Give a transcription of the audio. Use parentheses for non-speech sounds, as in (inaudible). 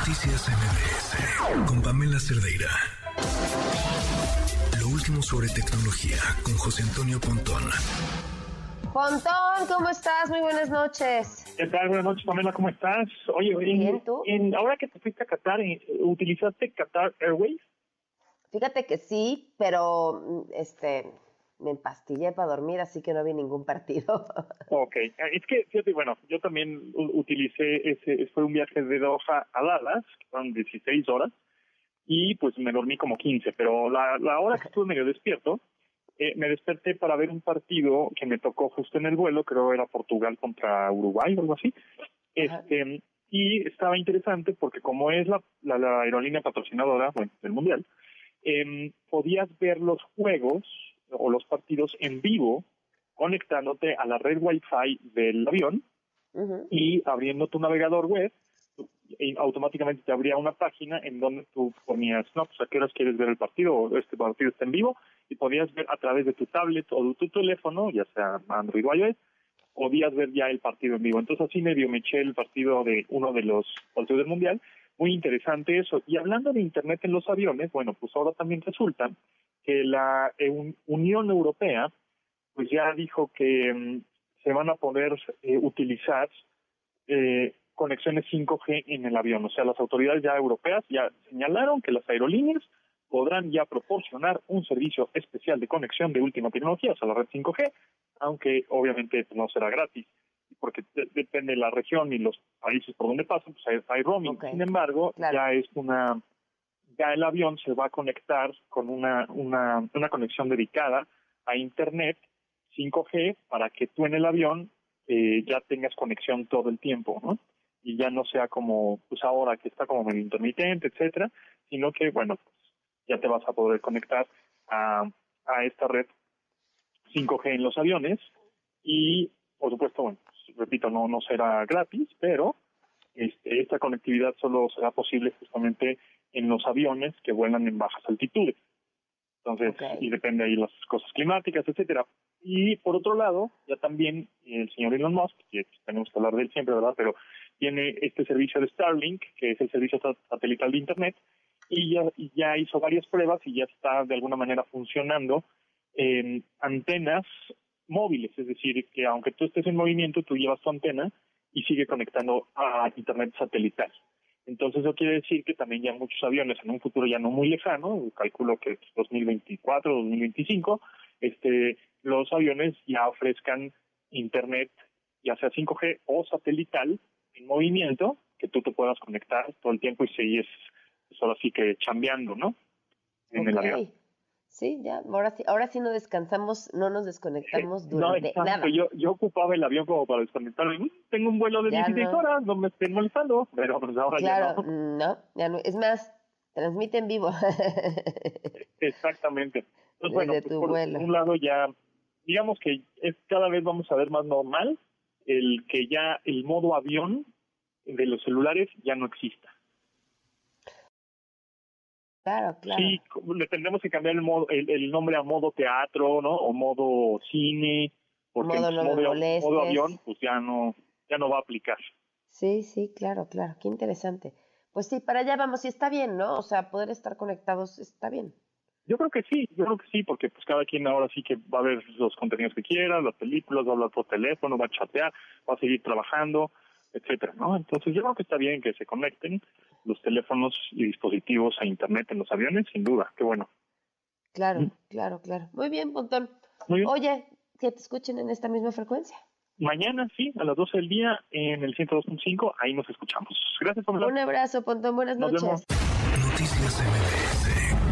Noticias MBS con Pamela Cerdeira. Lo último sobre tecnología con José Antonio Pontón. Pontón, ¿cómo estás? Muy buenas noches. ¿Qué tal? Buenas noches, Pamela, ¿cómo estás? Oye, Bien, ¿tú? en- ahora que te fuiste a Qatar, eh, ¿utilizaste Qatar Airways? Fíjate que sí, pero mm, este me empastillé para dormir, así que no vi ningún partido. (laughs) Ok, eh, es que, fíjate, bueno, yo también utilicé ese, fue un viaje de Doha a Dallas, que fueron 16 horas, y pues me dormí como 15, pero la, la hora que estuve medio despierto, eh, me desperté para ver un partido que me tocó justo en el vuelo, creo era Portugal contra Uruguay o algo así, Ajá. este y estaba interesante porque como es la, la, la aerolínea patrocinadora bueno, del Mundial, em, podías ver los juegos o los partidos en vivo conectándote a la red Wi-Fi del avión Ujú. y abriendo tu navegador web, y automáticamente te abría una página en donde tú ponías, no, pues a qué horas quieres ver el partido, o este partido está en vivo, y podías ver a través de tu tablet o de tu teléfono, ya sea Android o iOS, podías ver ya el partido en vivo. Entonces así medio me eché el partido de uno de los partidos del Mundial, muy interesante eso. Y hablando de Internet en los aviones, bueno, pues ahora también resulta que la eh, Un- Unión Europea pues ya dijo que mm, se van a poder eh, utilizar eh, conexiones 5G en el avión. O sea, las autoridades ya europeas ya señalaron que las aerolíneas podrán ya proporcionar un servicio especial de conexión de última tecnología, o sea, la red 5G, aunque obviamente no será gratis, porque de- depende de la región y los países por donde pasan, pues hay, hay roaming. Sin embargo, Claro. ya es una el avión se va a conectar con una, una, una conexión dedicada a Internet 5G para que tú en el avión eh, ya tengas conexión todo el tiempo, ¿no? Y ya no sea como, pues ahora que está como medio intermitente, etcétera, sino que, bueno, pues ya te vas a poder conectar a, a esta red 5G en los aviones y, por supuesto, bueno, pues, repito, no, no será gratis, pero este, esta conectividad solo será posible justamente en los aviones que vuelan en bajas altitudes. Entonces, y depende ahí las cosas climáticas, etcétera. Y por otro lado, ya también el señor Elon Musk, que tenemos que hablar de él siempre, ¿verdad? Pero tiene este servicio de Starlink, que es el servicio sat- satelital de Internet, y ya, y ya hizo varias pruebas y ya está de alguna manera funcionando en antenas móviles, es decir, que aunque tú estés en movimiento, tú llevas tu antena y sigue conectando a Internet satelital. Entonces eso quiere decir que también ya muchos aviones en un futuro ya no muy lejano, calculo que 2024, 2025, este, los aviones ya ofrezcan internet, ya sea 5G o satelital, en movimiento, que tú te puedas conectar todo el tiempo y seguir, pues ahora sí que chambeando, ¿no? En el avión. Sí, ya, ahora sí, ahora sí no descansamos, no nos desconectamos No, durante exacto. nada. Yo, yo ocupaba el avión como para desconectarme. "Mm, Tengo un vuelo de Ya 16 no. horas, no me estén molestando, pero pues ahora Claro, ya no. no, ya no. Es más, transmite en vivo. Exactamente. Entonces, bueno, Desde pues, tu por vuelo. un lado ya, digamos que es cada vez vamos a ver más normal el que ya el modo avión de los celulares ya no exista. Claro, claro. Sí, le tendremos que cambiar el, modo, el, el nombre a modo teatro, ¿no? O modo cine, porque Modo no modo, modo avión pues ya no ya no va a aplicar. Sí, sí, claro, claro, qué interesante. Pues sí, para allá vamos, y está bien, ¿no? O sea, poder estar conectados está bien. Yo creo que sí, yo creo que sí, porque pues cada quien ahora sí que va a ver los contenidos que quiera, las películas, va a hablar por teléfono, va a chatear, va a seguir trabajando, etcétera, ¿no? Entonces yo creo que está bien que se conecten los teléfonos y dispositivos a internet en los aviones, sin duda, qué bueno. Claro, Mm. claro, claro. Muy bien, Pontón. Muy bien. Oye, que te escuchen en esta misma frecuencia. Mañana sí, a las 12 del día en el 102.5, ahí nos escuchamos. Gracias por Un abrazo, Pontón, buenas Nos noches. vemos. Noticias MBS